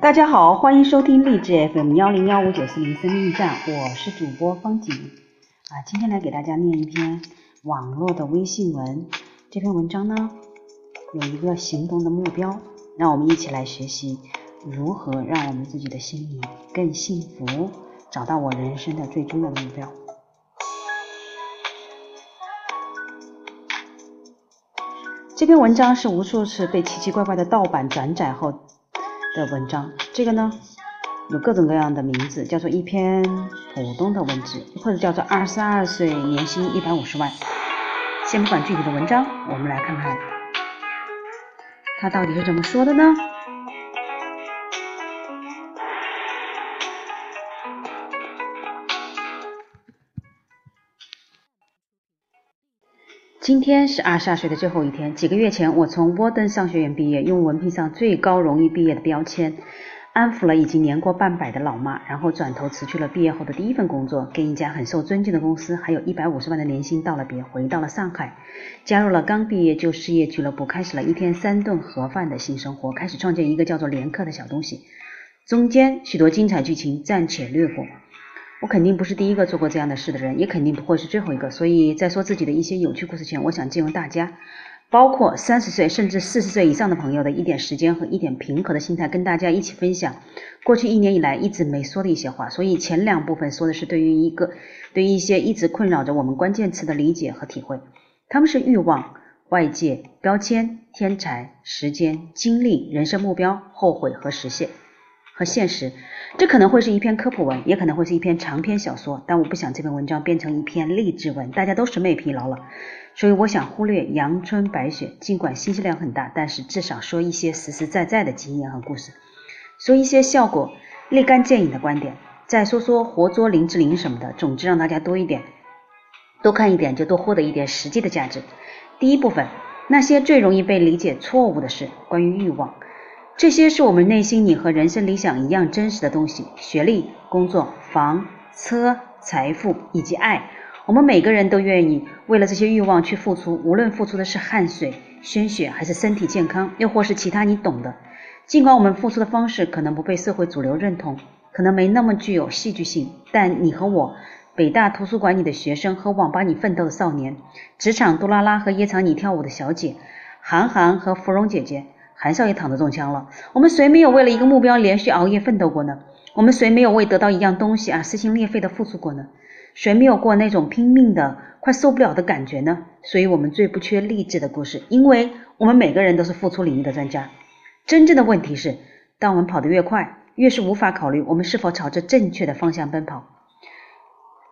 大家好，欢迎收听励志 FM 幺零幺五九四零生命站，我是主播方景啊，今天来给大家念一篇网络的微信文。这篇文章呢，有一个行动的目标，让我们一起来学习如何让我们自己的心里更幸福，找到我人生的最终的目标。这篇文章是无数次被奇奇怪怪的盗版转载后。的文章，这个呢有各种各样的名字，叫做一篇普通的文字，或者叫做二十二岁年薪一百五十万。先不管具体的文章，我们来看看他到底是怎么说的呢？今天是二十二岁的最后一天。几个月前，我从沃登商学院毕业，用文凭上最高荣誉毕业的标签安抚了已经年过半百的老妈，然后转头辞去了毕业后的第一份工作，跟一家很受尊敬的公司，还有一百五十万的年薪道了别，回到了上海，加入了刚毕业就失业俱乐部，开始了一天三顿盒饭的新生活，开始创建一个叫做连课的小东西。中间许多精彩剧情暂且略过。我肯定不是第一个做过这样的事的人，也肯定不会是最后一个。所以在说自己的一些有趣故事前，我想借用大家，包括三十岁甚至四十岁以上的朋友的一点时间和一点平和的心态，跟大家一起分享过去一年以来一直没说的一些话。所以前两部分说的是对于一个对于一些一直困扰着我们关键词的理解和体会，他们是欲望、外界、标签、天才、时间、精力、人生目标、后悔和实现。和现实，这可能会是一篇科普文，也可能会是一篇长篇小说，但我不想这篇文章变成一篇励志文，大家都审美疲劳了，所以我想忽略阳春白雪，尽管信息量很大，但是至少说一些实实在在的经验和故事，说一些效果立竿见影的观点，再说说活捉林志玲什么的，总之让大家多一点，多看一点就多获得一点实际的价值。第一部分，那些最容易被理解错误的事，关于欲望。这些是我们内心你和人生理想一样真实的东西：学历、工作、房、车、财富以及爱。我们每个人都愿意为了这些欲望去付出，无论付出的是汗水、鲜血，还是身体健康，又或是其他你懂的。尽管我们付出的方式可能不被社会主流认同，可能没那么具有戏剧性，但你和我，北大图书馆里的学生和网吧里奋斗的少年，职场杜拉拉和夜场里跳舞的小姐，韩寒和芙蓉姐姐。韩少爷躺着中枪了。我们谁没有为了一个目标连续熬夜奋斗过呢？我们谁没有为得到一样东西而撕心裂肺的付出过呢？谁没有过那种拼命的快受不了的感觉呢？所以，我们最不缺励志的故事，因为我们每个人都是付出领域的专家。真正的问题是，当我们跑得越快，越是无法考虑我们是否朝着正确的方向奔跑。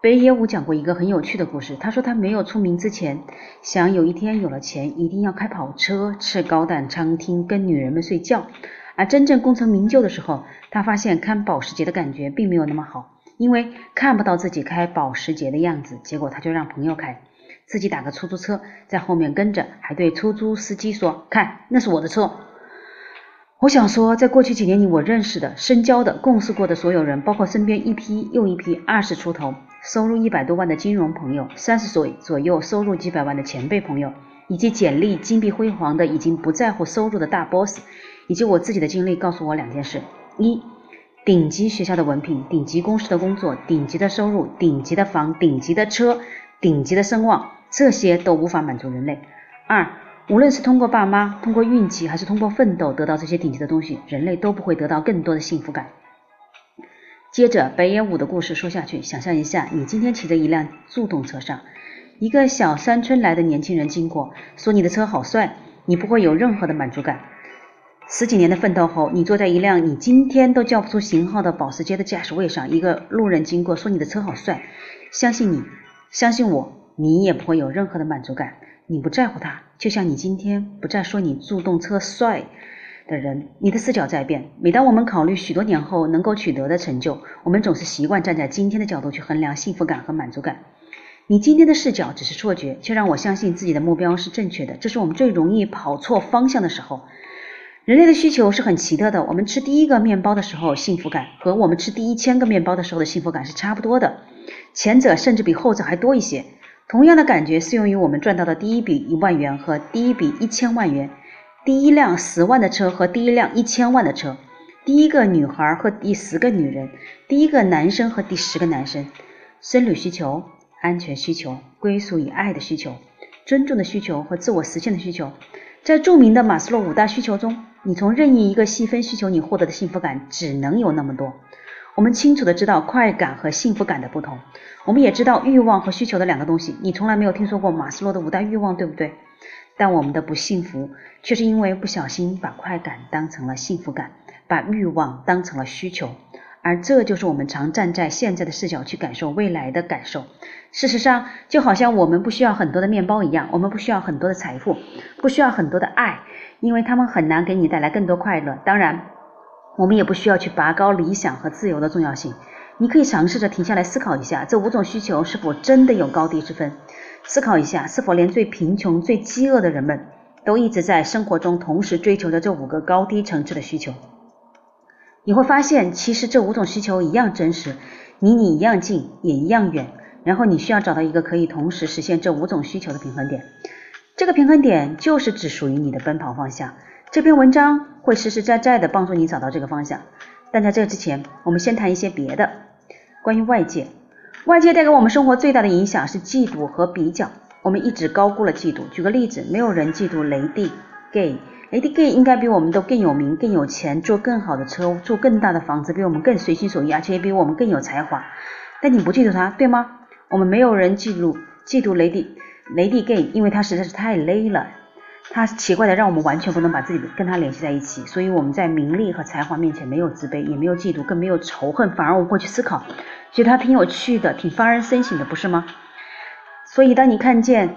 北野武讲过一个很有趣的故事。他说，他没有出名之前，想有一天有了钱，一定要开跑车、吃高档餐厅、跟女人们睡觉。而真正功成名就的时候，他发现看保时捷的感觉并没有那么好，因为看不到自己开保时捷的样子。结果他就让朋友开，自己打个出租车在后面跟着，还对出租司机说：“看，那是我的车。”我想说，在过去几年里，我认识的、深交的、共事过的所有人，包括身边一批又一批二十出头、收入一百多万的金融朋友，三十岁左右收入几百万的前辈朋友，以及简历金碧辉煌的已经不在乎收入的大 boss，以及我自己的经历，告诉我两件事：一，顶级学校的文凭、顶级公司的工作、顶级的收入、顶级的房、顶级的车、顶级的声望，这些都无法满足人类；二。无论是通过爸妈、通过运气，还是通过奋斗得到这些顶级的东西，人类都不会得到更多的幸福感。接着，北野武的故事说下去，想象一下，你今天骑着一辆助动车上，一个小山村来的年轻人经过，说你的车好帅，你不会有任何的满足感。十几年的奋斗后，你坐在一辆你今天都叫不出型号的保时捷的驾驶位上，一个路人经过说你的车好帅，相信你，相信我，你也不会有任何的满足感。你不在乎他，就像你今天不再说你助动车帅的人，你的视角在变。每当我们考虑许多年后能够取得的成就，我们总是习惯站在今天的角度去衡量幸福感和满足感。你今天的视角只是错觉，却让我相信自己的目标是正确的。这是我们最容易跑错方向的时候。人类的需求是很奇特的。我们吃第一个面包的时候，幸福感和我们吃第一千个面包的时候的幸福感是差不多的，前者甚至比后者还多一些。同样的感觉适用于我们赚到的第一笔一万元和第一笔一千万元，第一辆十万的车和第一辆一千万的车，第一个女孩和第十个女人，第一个男生和第十个男生，生理需求、安全需求、归属与爱的需求、尊重的需求和自我实现的需求。在著名的马斯洛五大需求中，你从任意一个细分需求，你获得的幸福感只能有那么多。我们清楚的知道快感和幸福感的不同，我们也知道欲望和需求的两个东西。你从来没有听说过马斯洛的五大欲望，对不对？但我们的不幸福，却是因为不小心把快感当成了幸福感，把欲望当成了需求。而这就是我们常站在现在的视角去感受未来的感受。事实上，就好像我们不需要很多的面包一样，我们不需要很多的财富，不需要很多的爱，因为他们很难给你带来更多快乐。当然，我们也不需要去拔高理想和自由的重要性。你可以尝试着停下来思考一下，这五种需求是否真的有高低之分？思考一下，是否连最贫穷、最饥饿的人们都一直在生活中同时追求着这五个高低层次的需求？你会发现，其实这五种需求一样真实，离你一样近，也一样远。然后你需要找到一个可以同时实现这五种需求的平衡点。这个平衡点就是只属于你的奔跑方向。这篇文章会实实在在的帮助你找到这个方向。但在这之前，我们先谈一些别的。关于外界，外界带给我们生活最大的影响是嫉妒和比较。我们一直高估了嫉妒。举个例子，没有人嫉妒雷帝 gay。Lady Gay 应该比我们都更有名、更有钱，坐更好的车，住更大的房子，比我们更随心所欲，而且也比我们更有才华。但你不嫉妒他，对吗？我们没有人嫉妒嫉妒 Lady Lady Gay，因为他实在是太累了。他奇怪的让我们完全不能把自己跟他联系在一起。所以我们在名利和才华面前没有自卑，也没有嫉妒，更没有仇恨，反而我们会去思考，觉得他挺有趣的，挺发人深省的，不是吗？所以当你看见。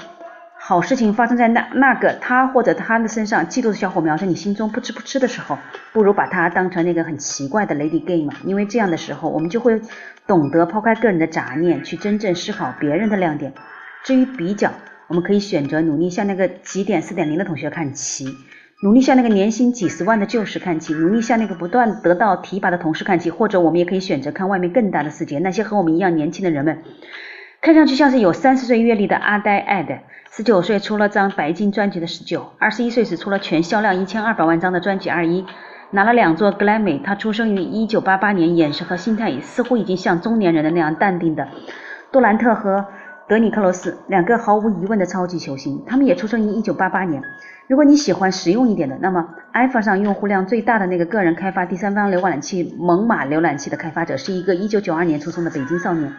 好事情发生在那那个他或者他的身上，嫉妒的小火苗在你心中扑哧扑哧的时候，不如把它当成那个很奇怪的 Lady Gay 嘛，因为这样的时候，我们就会懂得抛开个人的杂念，去真正思考别人的亮点。至于比较，我们可以选择努力向那个几点四点零的同学看齐，努力向那个年薪几十万的旧时看齐，努力向那个不断得到提拔的同事看齐，或者我们也可以选择看外面更大的世界，那些和我们一样年轻的人们，看上去像是有三十岁阅历的阿呆艾德。十九岁出了张白金专辑的十九，二十一岁时出了全销量一千二百万张的专辑二一，拿了两座格莱美。他出生于一九八八年，眼神和心态似乎已经像中年人的那样淡定的。杜兰特和德尼克罗斯两个毫无疑问的超级球星，他们也出生于一九八八年。如果你喜欢实用一点的，那么 iPhone 上用户量最大的那个个人开发第三方浏览器猛犸浏览器的开发者，是一个一九九二年出生的北京少年。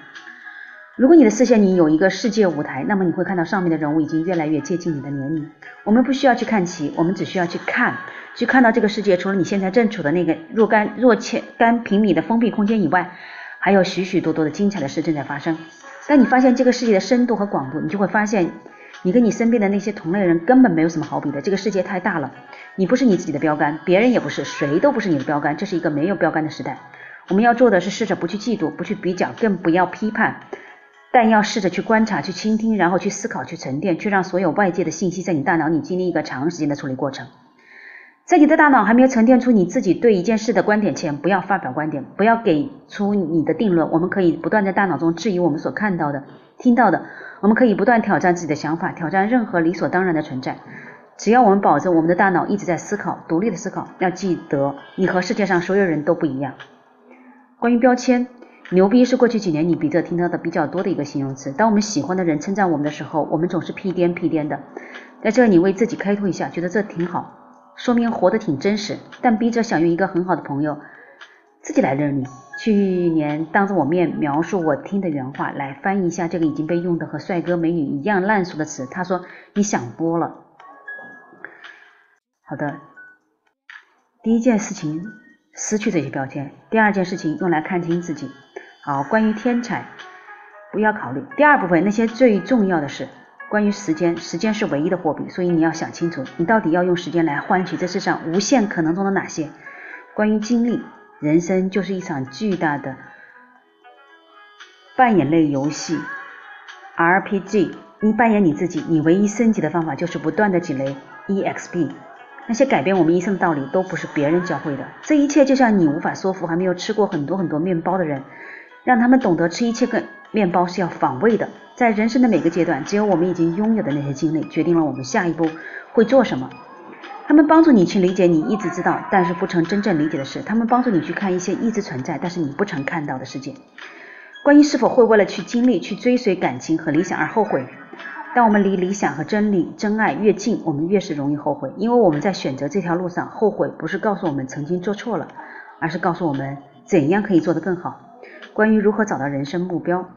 如果你的视线里有一个世界舞台，那么你会看到上面的人物已经越来越接近你的年龄。我们不需要去看齐，我们只需要去看，去看到这个世界除了你现在正处的那个若干若千干平米的封闭空间以外，还有许许多多的精彩的事正在发生。当你发现这个世界的深度和广度，你就会发现，你跟你身边的那些同类人根本没有什么好比的。这个世界太大了，你不是你自己的标杆，别人也不是，谁都不是你的标杆。这是一个没有标杆的时代。我们要做的是试着不去嫉妒，不去比较，更不要批判。但要试着去观察、去倾听，然后去思考、去沉淀，去让所有外界的信息在你大脑里经历一个长时间的处理过程。在你的大脑还没有沉淀出你自己对一件事的观点前，不要发表观点，不要给出你的定论。我们可以不断在大脑中质疑我们所看到的、听到的。我们可以不断挑战自己的想法，挑战任何理所当然的存在。只要我们保证我们的大脑一直在思考、独立的思考。要记得，你和世界上所有人都不一样。关于标签。牛逼是过去几年你比这听到的比较多的一个形容词。当我们喜欢的人称赞我们的时候，我们总是屁颠屁颠的。在这里为自己开脱一下，觉得这挺好，说明活得挺真实。但逼着想用一个很好的朋友自己来认领。去年当着我面描述我听的原话，来翻译一下这个已经被用的和帅哥美女一样烂熟的词。他说：“你想多了。”好的，第一件事情失去这些标签，第二件事情用来看清自己。好，关于天才，不要考虑。第二部分，那些最重要的事关于时间，时间是唯一的货币，所以你要想清楚，你到底要用时间来换取这世上无限可能中的哪些？关于精力，人生就是一场巨大的扮演类游戏，RPG。你扮演你自己，你唯一升级的方法就是不断的积累 EXP。那些改变我们一生的道理都不是别人教会的。这一切就像你无法说服还没有吃过很多很多面包的人，让他们懂得吃一切个面包是要反胃的。在人生的每个阶段，只有我们已经拥有的那些经历，决定了我们下一步会做什么。他们帮助你去理解你一直知道但是不曾真正理解的事，他们帮助你去看一些一直存在但是你不曾看到的世界。关于是否会为了去经历、去追随感情和理想而后悔，当我们离理想和真理、真爱越近，我们越是容易后悔，因为我们在选择这条路上，后悔不是告诉我们曾经做错了，而是告诉我们怎样可以做得更好。关于如何找到人生目标，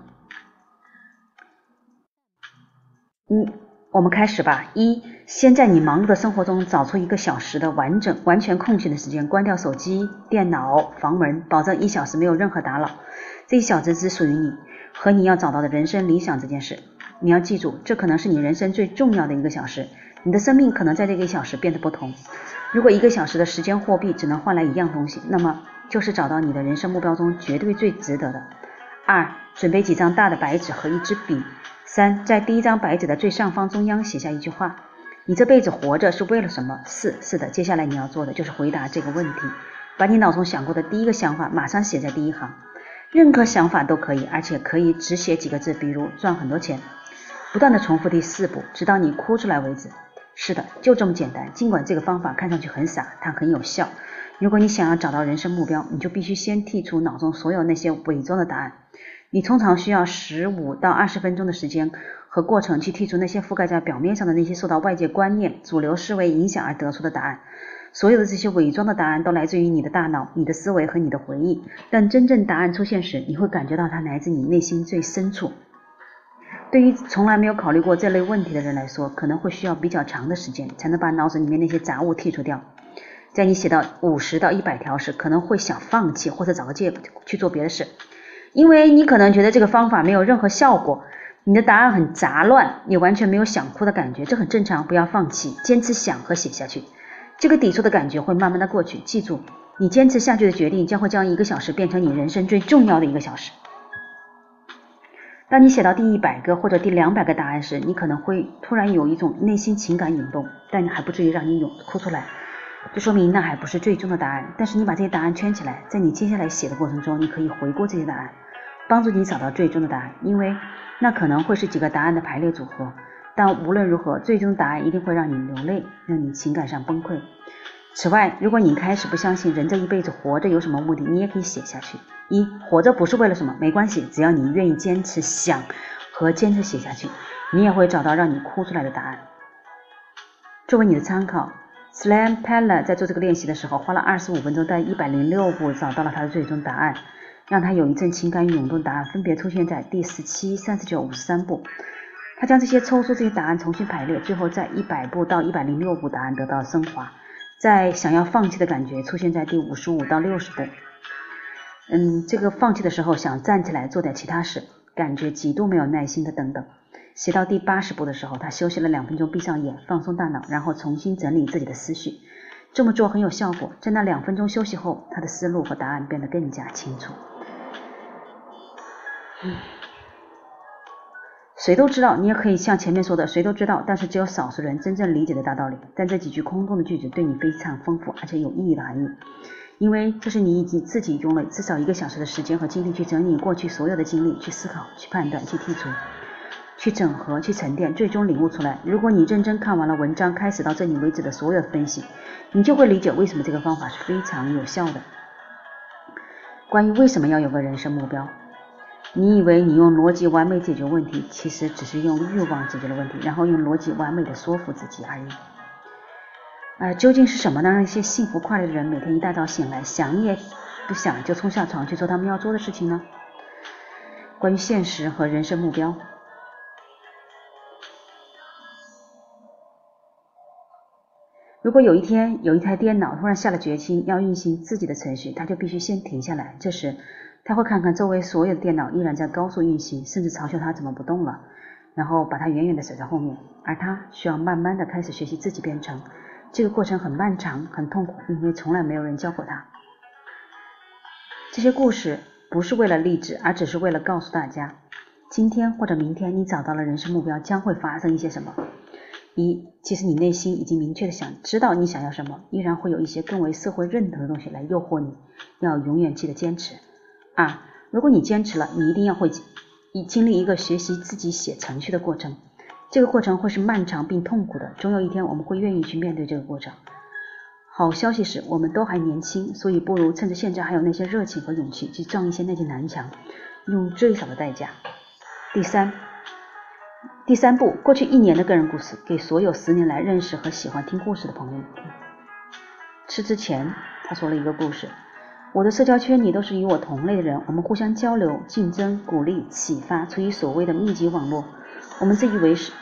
嗯，我们开始吧。一，先在你忙碌的生活中找出一个小时的完整、完全空闲的时间，关掉手机、电脑、房门，保证一小时没有任何打扰。这一小时只属于你和你要找到的人生理想这件事。你要记住，这可能是你人生最重要的一个小时。你的生命可能在这个一小时变得不同。如果一个小时的时间货币只能换来一样东西，那么就是找到你的人生目标中绝对最值得的。二，准备几张大的白纸和一支笔。三，在第一张白纸的最上方中央写下一句话：你这辈子活着是为了什么？四，是的，接下来你要做的就是回答这个问题，把你脑中想过的第一个想法马上写在第一行。任何想法都可以，而且可以只写几个字，比如赚很多钱。不断的重复第四步，直到你哭出来为止。是的，就这么简单。尽管这个方法看上去很傻，它很有效。如果你想要找到人生目标，你就必须先剔除脑中所有那些伪装的答案。你通常需要十五到二十分钟的时间和过程去剔除那些覆盖在表面上的那些受到外界观念、主流思维影响而得出的答案。所有的这些伪装的答案都来自于你的大脑、你的思维和你的回忆。但真正答案出现时，你会感觉到它来自你内心最深处。对于从来没有考虑过这类问题的人来说，可能会需要比较长的时间才能把脑子里面那些杂物剔除掉。在你写到五十到一百条时，可能会想放弃或者找个借口去做别的事，因为你可能觉得这个方法没有任何效果。你的答案很杂乱，你完全没有想哭的感觉，这很正常。不要放弃，坚持想和写下去。这个抵触的感觉会慢慢的过去。记住，你坚持下去的决定将会将一个小时变成你人生最重要的一个小时。当你写到第一百个或者第两百个答案时，你可能会突然有一种内心情感涌动，但你还不至于让你涌哭出来。这说明那还不是最终的答案。但是你把这些答案圈起来，在你接下来写的过程中，你可以回顾这些答案，帮助你找到最终的答案。因为那可能会是几个答案的排列组合。但无论如何，最终答案一定会让你流泪，让你情感上崩溃。此外，如果你开始不相信人这一辈子活着有什么目的，你也可以写下去：一，活着不是为了什么，没关系，只要你愿意坚持想和坚持写下去，你也会找到让你哭出来的答案。作为你的参考，Slam Pella 在做这个练习的时候，花了二十五分钟，在一百零六步找到了他的最终答案，让他有一阵情感涌动。答案分别出现在第十七、三十九、五十三步。他将这些抽出这些答案重新排列，最后在一百步到一百零六步答案得到升华。在想要放弃的感觉出现在第五十五到六十步。嗯，这个放弃的时候想站起来做点其他事，感觉极度没有耐心的等等。写到第八十步的时候，他休息了两分钟，闭上眼放松大脑，然后重新整理自己的思绪。这么做很有效果。在那两分钟休息后，他的思路和答案变得更加清楚。嗯。谁都知道，你也可以像前面说的，谁都知道，但是只有少数人真正理解的大道理。但这几句空洞的句子对你非常丰富而且有意义的含义，因为这是你已经自己用了至少一个小时的时间和精力去整理过去所有的经历，去思考、去判断、去剔除、去整合、去沉淀，最终领悟出来。如果你认真看完了文章开始到这里为止的所有分析，你就会理解为什么这个方法是非常有效的。关于为什么要有个人生目标？你以为你用逻辑完美解决问题，其实只是用欲望解决了问题，然后用逻辑完美的说服自己而已。而究竟是什么呢让一些幸福快乐的人每天一大早醒来，想也不想就冲下床去做他们要做的事情呢？关于现实和人生目标，如果有一天有一台电脑突然下了决心要运行自己的程序，它就必须先停下来。这时。他会看看周围所有的电脑依然在高速运行，甚至嘲笑他怎么不动了，然后把他远远的甩在后面，而他需要慢慢的开始学习自己编程。这个过程很漫长，很痛苦，因为从来没有人教过他。这些故事不是为了励志，而只是为了告诉大家，今天或者明天你找到了人生目标，将会发生一些什么。一，其实你内心已经明确的想知道你想要什么，依然会有一些更为社会认同的东西来诱惑你，要永远记得坚持。二，如果你坚持了，你一定要会以经历一个学习自己写程序的过程，这个过程会是漫长并痛苦的，总有一天我们会愿意去面对这个过程。好消息是，我们都还年轻，所以不如趁着现在还有那些热情和勇气，去撞一些那些南墙，用最少的代价。第三。第三步，过去一年的个人故事，给所有十年来认识和喜欢听故事的朋友。吃之前，他说了一个故事：我的社交圈里都是与我同类的人，我们互相交流、竞争、鼓励、启发，处于所谓的密集网络。我们自以为是，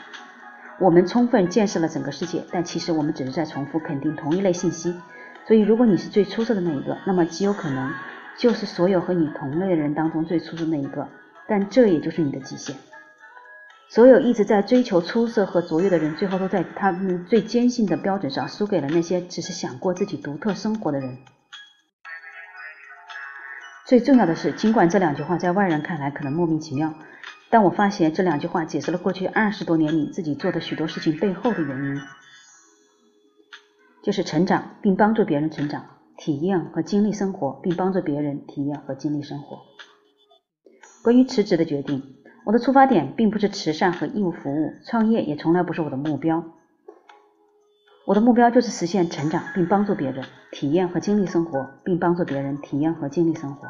我们充分见识了整个世界，但其实我们只是在重复肯定同一类信息。所以，如果你是最出色的那一个，那么极有可能就是所有和你同类的人当中最出色那一个。但这也就是你的极限。所有一直在追求出色和卓越的人，最后都在他们最坚信的标准上输给了那些只是想过自己独特生活的人。最重要的是，尽管这两句话在外人看来可能莫名其妙，但我发现这两句话解释了过去二十多年里自己做的许多事情背后的原因，就是成长并帮助别人成长，体验和经历生活并帮助别人体验和经历生活。关于辞职的决定。我的出发点并不是慈善和义务服务，创业也从来不是我的目标。我的目标就是实现成长，并帮助别人体验和经历生活，并帮助别人体验和经历生活。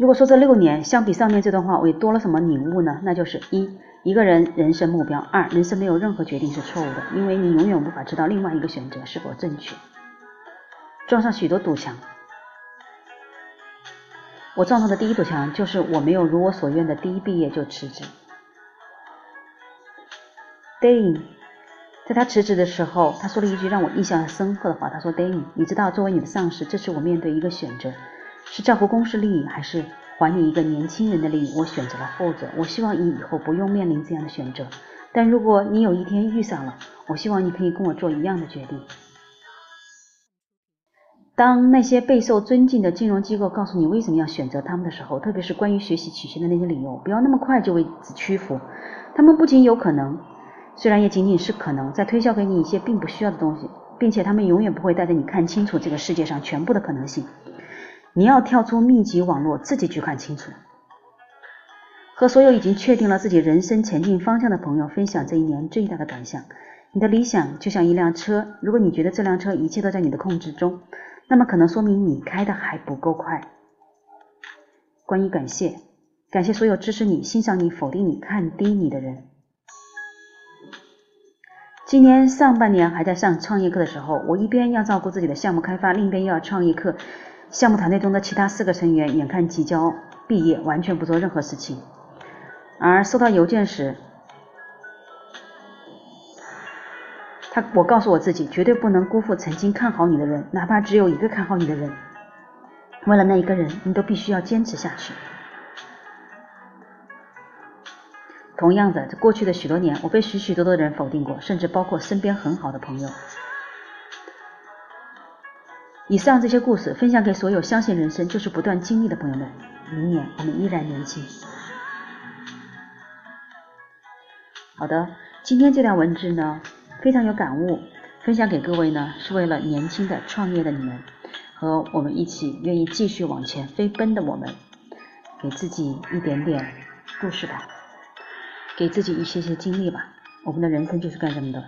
如果说这六年相比上面这段话，我也多了什么领悟呢？那就是一，一个人人生目标；二，人生没有任何决定是错误的，因为你永远无法知道另外一个选择是否正确。撞上许多堵墙。我撞上的第一堵墙就是我没有如我所愿的第一毕业就辞职。Dane，在他辞职的时候，他说了一句让我印象深刻的话。他说：“Dane，你知道，作为你的上司，这次我面对一个选择，是照顾公司利益，还是还你一个年轻人的利益？我选择了后者。我希望你以后不用面临这样的选择。但如果你有一天遇上了，我希望你可以跟我做一样的决定。”当那些备受尊敬的金融机构告诉你为什么要选择他们的时候，特别是关于学习曲线的那些理由，不要那么快就为此屈服。他们不仅有可能，虽然也仅仅是可能，在推销给你一些并不需要的东西，并且他们永远不会带着你看清楚这个世界上全部的可能性。你要跳出密集网络，自己去看清楚。和所有已经确定了自己人生前进方向的朋友分享这一年最大的感想：你的理想就像一辆车，如果你觉得这辆车一切都在你的控制中。那么可能说明你开的还不够快。关于感谢，感谢所有支持你、欣赏你、否定你、看低你的人。今年上半年还在上创业课的时候，我一边要照顾自己的项目开发，另一边又要创业课。项目团队中的其他四个成员眼看即将毕业，完全不做任何事情。而收到邮件时，他，我告诉我自己，绝对不能辜负曾经看好你的人，哪怕只有一个看好你的人。为了那一个人，你都必须要坚持下去。同样的，在过去的许多年，我被许许多多的人否定过，甚至包括身边很好的朋友。以上这些故事分享给所有相信人生就是不断经历的朋友们。明年我们依然年轻。好的，今天这段文字呢？非常有感悟，分享给各位呢，是为了年轻的创业的你们和我们一起愿意继续往前飞奔的我们，给自己一点点故事吧，给自己一些些经历吧。我们的人生就是干这么的。